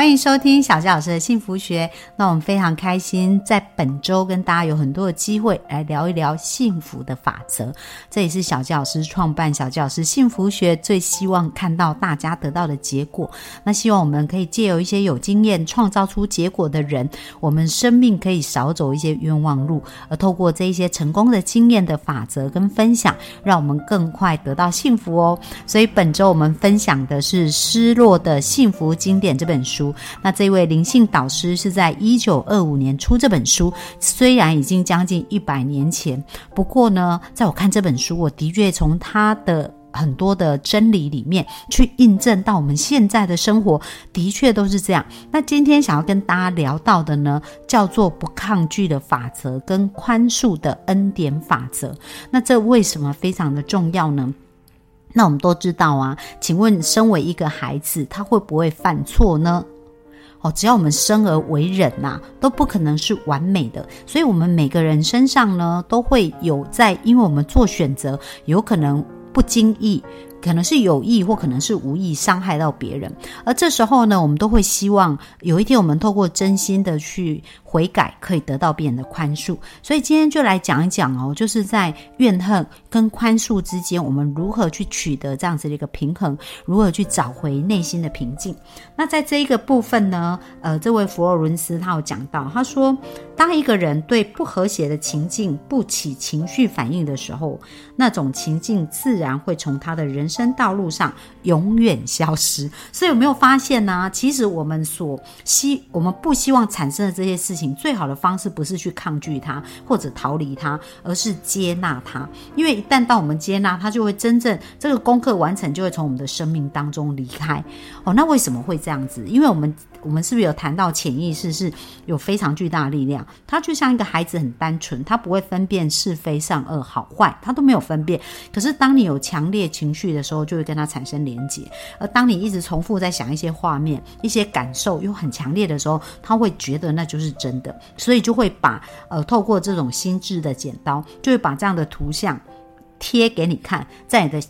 欢迎收听小佳老师的幸福学。那我们非常开心，在本周跟大家有很多的机会来聊一聊幸福的法则。这也是小佳老师创办小佳老师幸福学最希望看到大家得到的结果。那希望我们可以借由一些有经验创造出结果的人，我们生命可以少走一些冤枉路，而透过这一些成功的经验的法则跟分享，让我们更快得到幸福哦。所以本周我们分享的是《失落的幸福经典》这本书。那这位灵性导师是在一九二五年出这本书，虽然已经将近一百年前，不过呢，在我看这本书，我的确从他的很多的真理里面去印证到我们现在的生活，的确都是这样。那今天想要跟大家聊到的呢，叫做不抗拒的法则跟宽恕的恩典法则。那这为什么非常的重要呢？那我们都知道啊，请问身为一个孩子，他会不会犯错呢？哦，只要我们生而为人呐，都不可能是完美的，所以我们每个人身上呢，都会有在，因为我们做选择，有可能不经意。可能是有意或可能是无意伤害到别人，而这时候呢，我们都会希望有一天我们透过真心的去悔改，可以得到别人的宽恕。所以今天就来讲一讲哦，就是在怨恨跟宽恕之间，我们如何去取得这样子的一个平衡，如何去找回内心的平静。那在这一个部分呢，呃，这位佛罗伦斯他有讲到，他说，当一个人对不和谐的情境不起情绪反应的时候，那种情境自然会从他的人。生道路上永远消失，所以有没有发现呢？其实我们所希，我们不希望产生的这些事情，最好的方式不是去抗拒它或者逃离它，而是接纳它。因为一旦到我们接纳它，就会真正这个功课完成，就会从我们的生命当中离开。哦，那为什么会这样子？因为我们。我们是不是有谈到潜意识是有非常巨大的力量？它就像一个孩子很单纯，他不会分辨是非善恶好坏，他都没有分辨。可是当你有强烈情绪的时候，就会跟他产生连结。而当你一直重复在想一些画面、一些感受又很强烈的时候，他会觉得那就是真的，所以就会把呃透过这种心智的剪刀，就会把这样的图像贴给你看，在你的。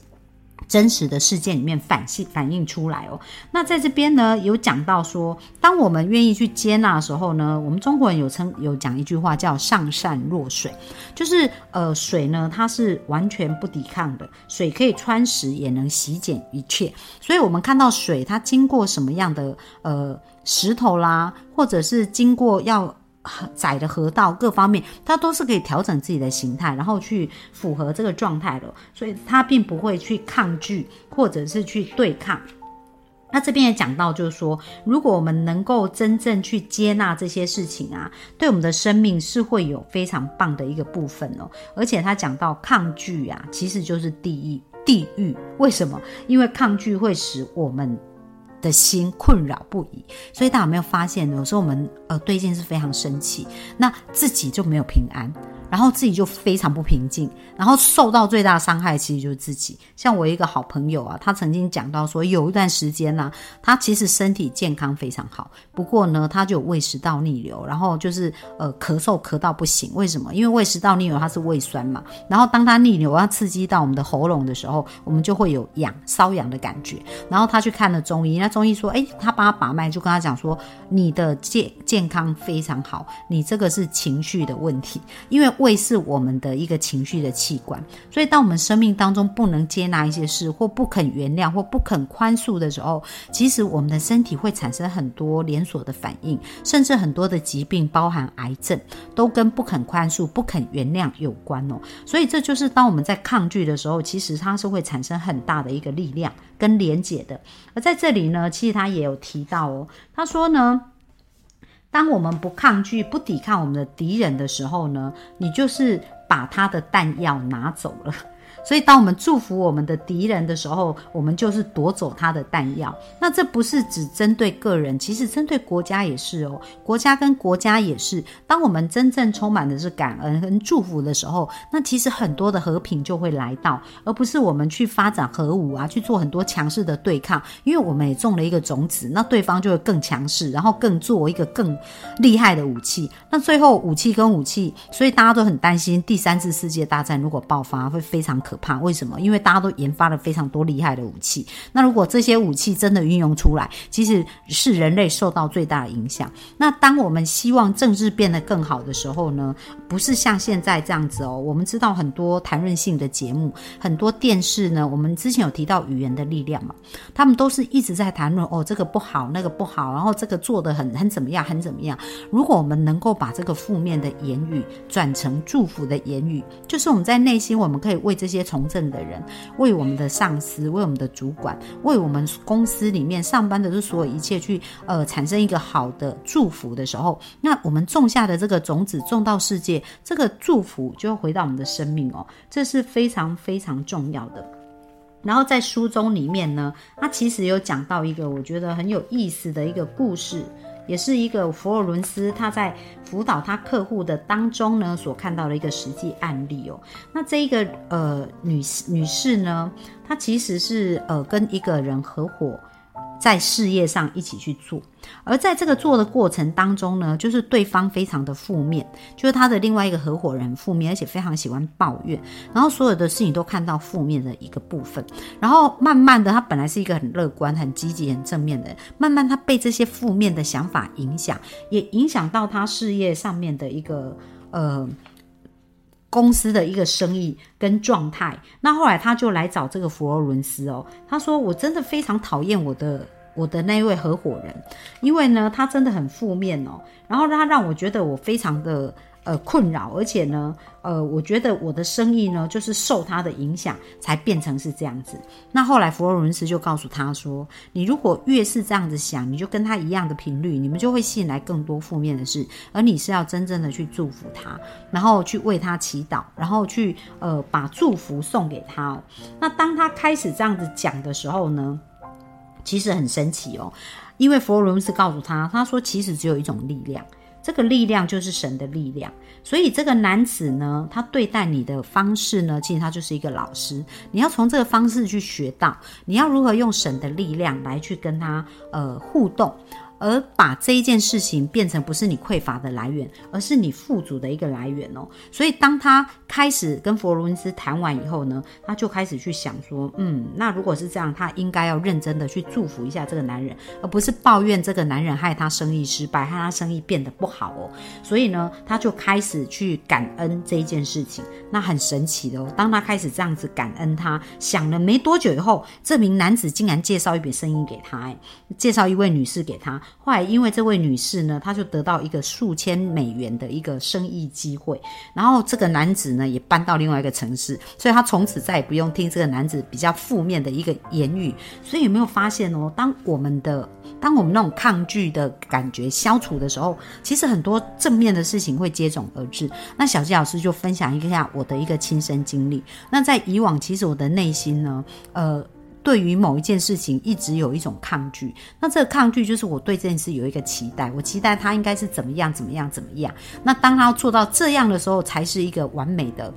真实的事件里面反映反映出来哦。那在这边呢，有讲到说，当我们愿意去接纳的时候呢，我们中国人有称有讲一句话叫“上善若水”，就是呃，水呢它是完全不抵抗的，水可以穿石，也能洗减一切。所以，我们看到水，它经过什么样的呃石头啦，或者是经过要。窄的河道各方面，它都是可以调整自己的形态，然后去符合这个状态的，所以它并不会去抗拒或者是去对抗。那这边也讲到，就是说，如果我们能够真正去接纳这些事情啊，对我们的生命是会有非常棒的一个部分哦。而且他讲到抗拒啊，其实就是地狱，地狱为什么？因为抗拒会使我们。的心困扰不已，所以大家有没有发现，有时候我们呃对一件事非常生气，那自己就没有平安。然后自己就非常不平静，然后受到最大伤害其实就是自己。像我一个好朋友啊，他曾经讲到说，有一段时间呢，他其实身体健康非常好，不过呢，他就有胃食道逆流，然后就是呃咳嗽咳到不行。为什么？因为胃食道逆流它是胃酸嘛，然后当它逆流要刺激到我们的喉咙的时候，我们就会有痒瘙痒的感觉。然后他去看了中医，那中医说，哎，他帮他把脉，就跟他讲说，你的健健康非常好，你这个是情绪的问题，因为。胃是我们的一个情绪的器官，所以当我们生命当中不能接纳一些事，或不肯原谅，或不肯宽恕的时候，其实我们的身体会产生很多连锁的反应，甚至很多的疾病，包含癌症，都跟不肯宽恕、不肯原谅有关哦。所以这就是当我们在抗拒的时候，其实它是会产生很大的一个力量跟连结的。而在这里呢，其实他也有提到哦，他说呢。当我们不抗拒、不抵抗我们的敌人的时候呢，你就是把他的弹药拿走了。所以当我们祝福我们的敌人的时候，我们就是夺走他的弹药。那这不是只针对个人，其实针对国家也是哦。国家跟国家也是，当我们真正充满的是感恩跟祝福的时候，那其实很多的和平就会来到，而不是我们去发展核武啊，去做很多强势的对抗。因为我们也种了一个种子，那对方就会更强势，然后更做一个更厉害的武器。那最后武器跟武器，所以大家都很担心第三次世界大战如果爆发会非常可怕。为什么？因为大家都研发了非常多厉害的武器。那如果这些武器真的运用出来，其实是人类受到最大的影响。那当我们希望政治变得更好的时候呢？不是像现在这样子哦。我们知道很多谈论性的节目，很多电视呢。我们之前有提到语言的力量嘛，他们都是一直在谈论哦，这个不好，那个不好，然后这个做的很很怎么样，很怎么样。如果我们能够把这个负面的言语转成祝福的言语，就是我们在内心，我们可以为这些从政的人，为我们的上司，为我们的主管，为我们公司里面上班的这所有一切去呃产生一个好的祝福的时候，那我们种下的这个种子种到世界，这个祝福就会回到我们的生命哦，这是非常非常重要的。然后在书中里面呢，他其实有讲到一个我觉得很有意思的一个故事，也是一个佛罗伦斯他在辅导他客户的当中呢所看到的一个实际案例哦。那这一个呃女女士呢，她其实是呃跟一个人合伙。在事业上一起去做，而在这个做的过程当中呢，就是对方非常的负面，就是他的另外一个合伙人负面，而且非常喜欢抱怨，然后所有的事情都看到负面的一个部分，然后慢慢的，他本来是一个很乐观、很积极、很正面的人，慢慢他被这些负面的想法影响，也影响到他事业上面的一个呃。公司的一个生意跟状态，那后来他就来找这个佛罗伦斯哦，他说我真的非常讨厌我的我的那位合伙人，因为呢他真的很负面哦，然后他让我觉得我非常的。呃，困扰，而且呢，呃，我觉得我的生意呢，就是受他的影响才变成是这样子。那后来佛罗伦斯就告诉他说：“你如果越是这样子想，你就跟他一样的频率，你们就会吸引来更多负面的事。而你是要真正的去祝福他，然后去为他祈祷，然后去呃把祝福送给他。那当他开始这样子讲的时候呢，其实很神奇哦，因为佛罗伦斯告诉他，他说其实只有一种力量。”这个力量就是神的力量，所以这个男子呢，他对待你的方式呢，其实他就是一个老师。你要从这个方式去学到，你要如何用神的力量来去跟他呃互动。而把这一件事情变成不是你匮乏的来源，而是你富足的一个来源哦。所以当他开始跟佛罗伦斯谈完以后呢，他就开始去想说，嗯，那如果是这样，他应该要认真的去祝福一下这个男人，而不是抱怨这个男人害他生意失败，害他生意变得不好哦。所以呢，他就开始去感恩这一件事情。那很神奇的哦，当他开始这样子感恩，他想了没多久以后，这名男子竟然介绍一笔生意给他，哎，介绍一位女士给他。后来，因为这位女士呢，她就得到一个数千美元的一个生意机会，然后这个男子呢也搬到另外一个城市，所以他从此再也不用听这个男子比较负面的一个言语。所以有没有发现哦？当我们的当我们那种抗拒的感觉消除的时候，其实很多正面的事情会接踵而至。那小鸡老师就分享一下我的一个亲身经历。那在以往，其实我的内心呢，呃。对于某一件事情一直有一种抗拒，那这个抗拒就是我对这件事有一个期待，我期待它应该是怎么样怎么样怎么样。那当他做到这样的时候，才是一个完美的。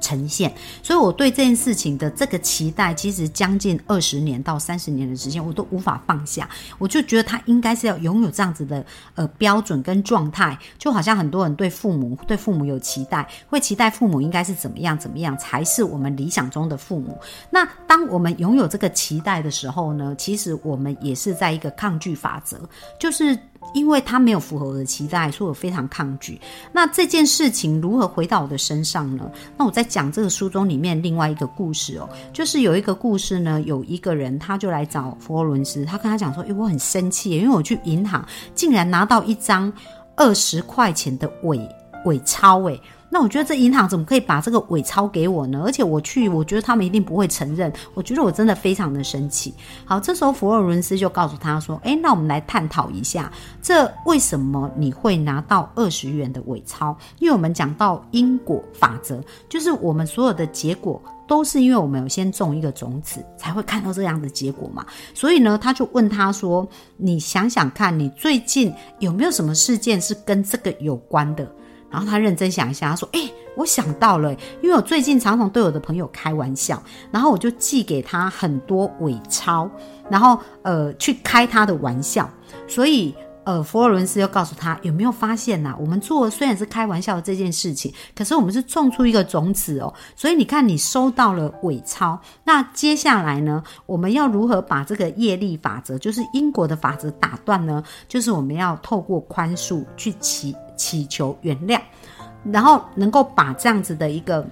呈现，所以我对这件事情的这个期待，其实将近二十年到三十年的时间，我都无法放下。我就觉得他应该是要拥有这样子的呃标准跟状态，就好像很多人对父母对父母有期待，会期待父母应该是怎么样怎么样才是我们理想中的父母。那当我们拥有这个期待的时候呢，其实我们也是在一个抗拒法则，就是。因为他没有符合我的期待，所以我非常抗拒。那这件事情如何回到我的身上呢？那我在讲这个书中里面另外一个故事哦，就是有一个故事呢，有一个人他就来找佛罗伦斯，他跟他讲说：“诶，我很生气，因为我去银行竟然拿到一张二十块钱的伪伪钞，诶，那我觉得这银行怎么可以把这个伪钞给我呢？而且我去，我觉得他们一定不会承认。我觉得我真的非常的生气。好，这时候佛罗伦斯就告诉他说：“诶，那我们来探讨一下，这为什么你会拿到二十元的伪钞？因为我们讲到因果法则，就是我们所有的结果。”都是因为我们有先种一个种子，才会看到这样的结果嘛。所以呢，他就问他说：“你想想看，你最近有没有什么事件是跟这个有关的？”然后他认真想一下，他说：“诶，我想到了，因为我最近常常对我的朋友开玩笑，然后我就寄给他很多伪钞，然后呃去开他的玩笑，所以。”呃，佛罗伦斯又告诉他有没有发现呐？我们做虽然是开玩笑的这件事情，可是我们是种出一个种子哦。所以你看，你收到了伪钞，那接下来呢，我们要如何把这个业力法则，就是因果的法则打断呢？就是我们要透过宽恕去祈祈求原谅，然后能够把这样子的一个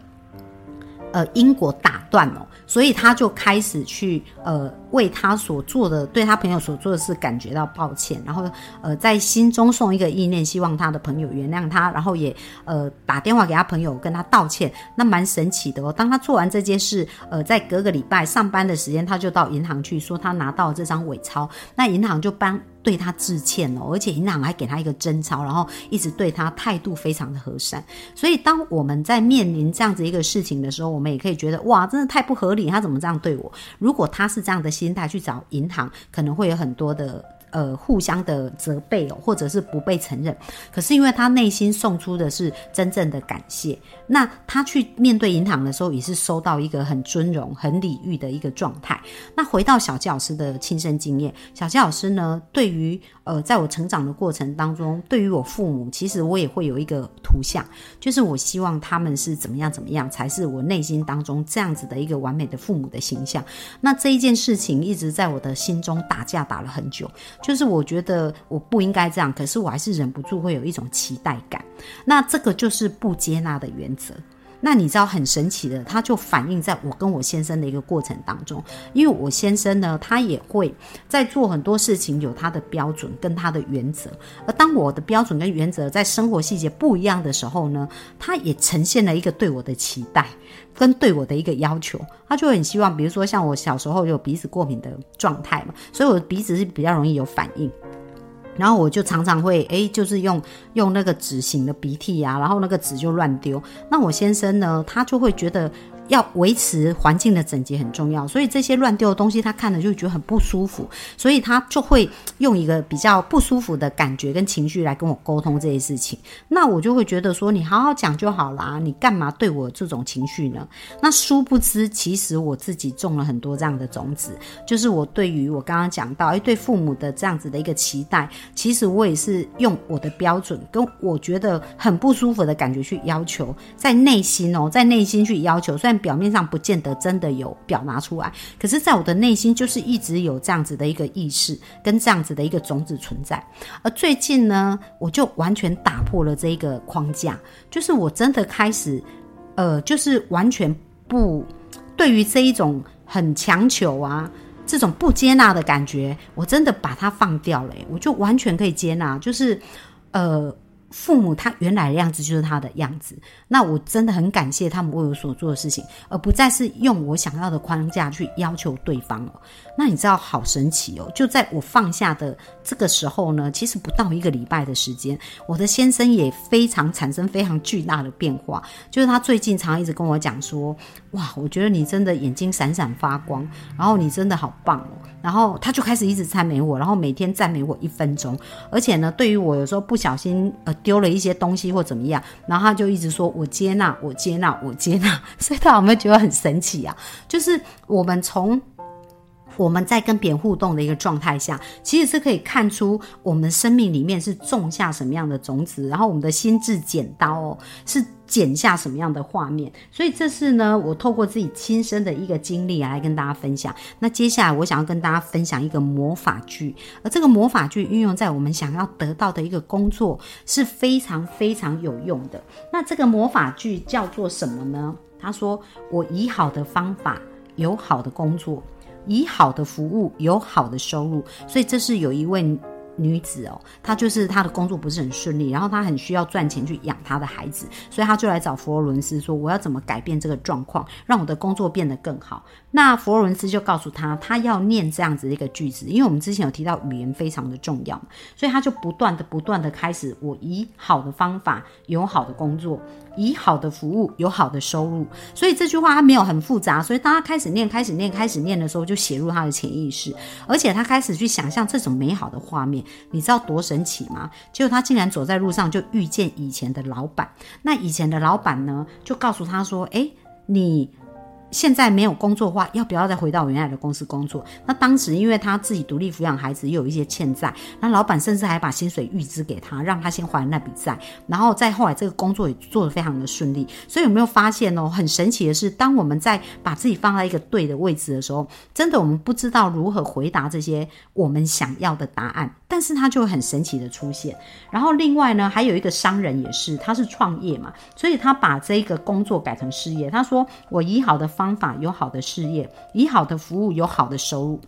呃因果打断哦。所以他就开始去呃。为他所做的，对他朋友所做的事感觉到抱歉，然后呃在心中送一个意念，希望他的朋友原谅他，然后也呃打电话给他朋友跟他道歉，那蛮神奇的哦。当他做完这件事，呃，在隔个礼拜上班的时间，他就到银行去说他拿到这张伪钞，那银行就帮对他致歉哦，而且银行还给他一个真钞，然后一直对他态度非常的和善。所以当我们在面临这样子一个事情的时候，我们也可以觉得哇，真的太不合理，他怎么这样对我？如果他是这样的。心态去找银行，可能会有很多的。呃，互相的责备哦，或者是不被承认。可是因为他内心送出的是真正的感谢，那他去面对银行的时候，也是收到一个很尊荣、很礼遇的一个状态。那回到小纪老师的亲身经验，小纪老师呢，对于呃，在我成长的过程当中，对于我父母，其实我也会有一个图像，就是我希望他们是怎么样怎么样，才是我内心当中这样子的一个完美的父母的形象。那这一件事情一直在我的心中打架打了很久。就是我觉得我不应该这样，可是我还是忍不住会有一种期待感。那这个就是不接纳的原则。那你知道很神奇的，它就反映在我跟我先生的一个过程当中。因为我先生呢，他也会在做很多事情有他的标准跟他的原则。而当我的标准跟原则在生活细节不一样的时候呢，他也呈现了一个对我的期待。跟对我的一个要求，他就很希望，比如说像我小时候有鼻子过敏的状态嘛，所以我的鼻子是比较容易有反应，然后我就常常会哎，就是用用那个纸型的鼻涕啊，然后那个纸就乱丢。那我先生呢，他就会觉得。要维持环境的整洁很重要，所以这些乱丢的东西，他看了就觉得很不舒服，所以他就会用一个比较不舒服的感觉跟情绪来跟我沟通这些事情。那我就会觉得说，你好好讲就好啦，你干嘛对我这种情绪呢？那殊不知，其实我自己种了很多这样的种子，就是我对于我刚刚讲到，哎，对父母的这样子的一个期待，其实我也是用我的标准跟我觉得很不舒服的感觉去要求，在内心哦，在内心去要求，虽然。表面上不见得真的有表达出来，可是，在我的内心就是一直有这样子的一个意识，跟这样子的一个种子存在。而最近呢，我就完全打破了这一个框架，就是我真的开始，呃，就是完全不对于这一种很强求啊，这种不接纳的感觉，我真的把它放掉了，我就完全可以接纳，就是呃。父母他原来的样子就是他的样子，那我真的很感谢他们为我所做的事情，而不再是用我想要的框架去要求对方了。那你知道好神奇哦！就在我放下的这个时候呢，其实不到一个礼拜的时间，我的先生也非常产生非常巨大的变化。就是他最近常常一直跟我讲说：“哇，我觉得你真的眼睛闪闪发光，然后你真的好棒哦。”然后他就开始一直赞美我，然后每天赞美我一分钟。而且呢，对于我有时候不小心呃丢了一些东西或怎么样，然后他就一直说我接纳，我接纳，我接纳。所以他有没有觉得很神奇啊？就是我们从我们在跟别人互动的一个状态下，其实是可以看出我们生命里面是种下什么样的种子，然后我们的心智剪刀哦是。剪下什么样的画面？所以这是呢，我透过自己亲身的一个经历来跟大家分享。那接下来我想要跟大家分享一个魔法剧，而这个魔法剧运用在我们想要得到的一个工作是非常非常有用的。那这个魔法剧叫做什么呢？他说：“我以好的方法有好的工作，以好的服务有好的收入。”所以这是有一位。女子哦，她就是她的工作不是很顺利，然后她很需要赚钱去养她的孩子，所以她就来找佛罗伦斯说：“我要怎么改变这个状况，让我的工作变得更好？”那佛罗伦斯就告诉他，他要念这样子的一个句子，因为我们之前有提到语言非常的重要，所以他就不断的、不断的开始，我以好的方法有好的工作，以好的服务有好的收入。所以这句话他没有很复杂，所以当他开始念、开始念、开始念的时候，就写入他的潜意识，而且他开始去想象这种美好的画面。你知道多神奇吗？结果他竟然走在路上就遇见以前的老板。那以前的老板呢，就告诉他说：“诶，你。”现在没有工作的话，要不要再回到原来的公司工作？那当时因为他自己独立抚养孩子，又有一些欠债，那老板甚至还把薪水预支给他，让他先还那笔债，然后再后来这个工作也做得非常的顺利。所以有没有发现哦？很神奇的是，当我们在把自己放在一个对的位置的时候，真的我们不知道如何回答这些我们想要的答案，但是他就很神奇的出现。然后另外呢，还有一个商人也是，他是创业嘛，所以他把这个工作改成事业。他说：“我以好的。”方法有好的事业，以好的服务有好的收入。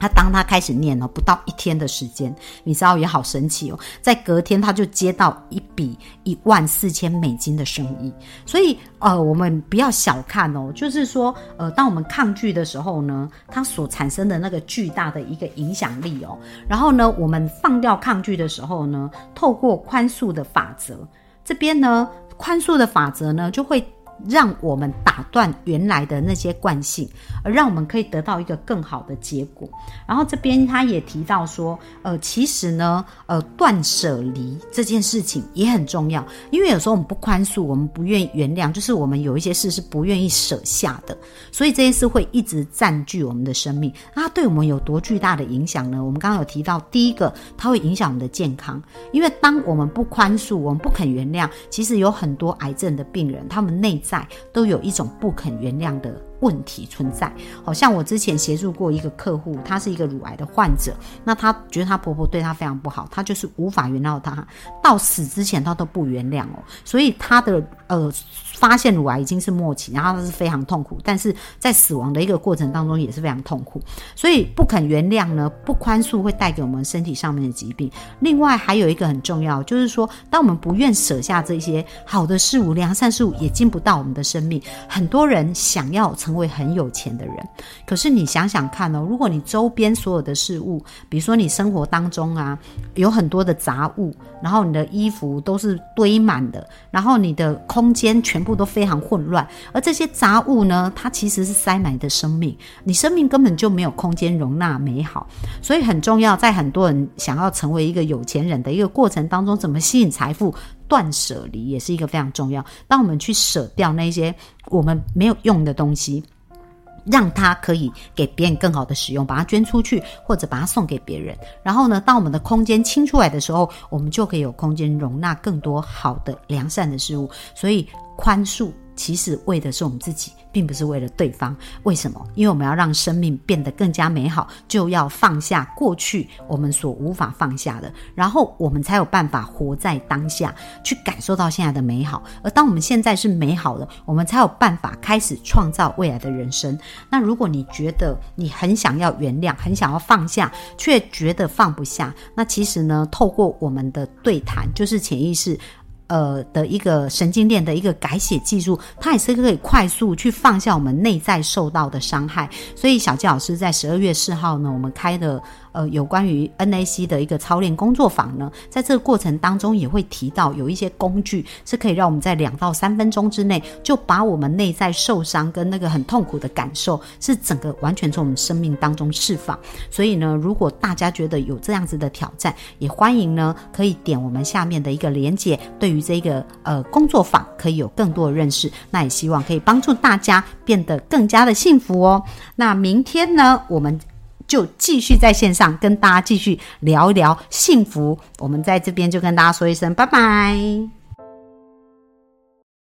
他当他开始念了不到一天的时间，你知道也好神奇哦，在隔天他就接到一笔一万四千美金的生意。所以呃，我们不要小看哦，就是说呃，当我们抗拒的时候呢，它所产生的那个巨大的一个影响力哦。然后呢，我们放掉抗拒的时候呢，透过宽恕的法则，这边呢，宽恕的法则呢就会。让我们打断原来的那些惯性，而让我们可以得到一个更好的结果。然后这边他也提到说，呃，其实呢，呃，断舍离这件事情也很重要，因为有时候我们不宽恕，我们不愿意原谅，就是我们有一些事是不愿意舍下的，所以这些事会一直占据我们的生命。那它对我们有多巨大的影响呢？我们刚刚有提到，第一个，它会影响我们的健康，因为当我们不宽恕，我们不肯原谅，其实有很多癌症的病人，他们内。在都有一种不肯原谅的问题存在，好像我之前协助过一个客户，他是一个乳癌的患者，那他觉得他婆婆对他非常不好，他就是无法原谅他，到死之前他都不原谅哦，所以他的呃。发现乳癌已经是末期，然后他是非常痛苦，但是在死亡的一个过程当中也是非常痛苦，所以不肯原谅呢，不宽恕会带给我们身体上面的疾病。另外还有一个很重要，就是说，当我们不愿舍下这些好的事物、良善事物，也进不到我们的生命。很多人想要成成为很有钱的人，可是你想想看哦，如果你周边所有的事物，比如说你生活当中啊，有很多的杂物，然后你的衣服都是堆满的，然后你的空间全部。都非常混乱，而这些杂物呢，它其实是塞满你的生命，你生命根本就没有空间容纳美好，所以很重要，在很多人想要成为一个有钱人的一个过程当中，怎么吸引财富，断舍离也是一个非常重要。当我们去舍掉那些我们没有用的东西。让它可以给别人更好的使用，把它捐出去，或者把它送给别人。然后呢，当我们的空间清出来的时候，我们就可以有空间容纳更多好的、良善的事物。所以，宽恕。其实为的是我们自己，并不是为了对方。为什么？因为我们要让生命变得更加美好，就要放下过去我们所无法放下的，然后我们才有办法活在当下，去感受到现在的美好。而当我们现在是美好的，我们才有办法开始创造未来的人生。那如果你觉得你很想要原谅，很想要放下，却觉得放不下，那其实呢，透过我们的对谈，就是潜意识。呃的一个神经链的一个改写技术，它也是可以快速去放下我们内在受到的伤害。所以小纪老师在十二月四号呢，我们开的。呃，有关于 NAC 的一个操练工作坊呢，在这个过程当中也会提到有一些工具是可以让我们在两到三分钟之内就把我们内在受伤跟那个很痛苦的感受是整个完全从我们生命当中释放。所以呢，如果大家觉得有这样子的挑战，也欢迎呢可以点我们下面的一个连接，对于这个呃工作坊可以有更多的认识。那也希望可以帮助大家变得更加的幸福哦。那明天呢，我们。就继续在线上跟大家继续聊一聊幸福。我们在这边就跟大家说一声拜拜。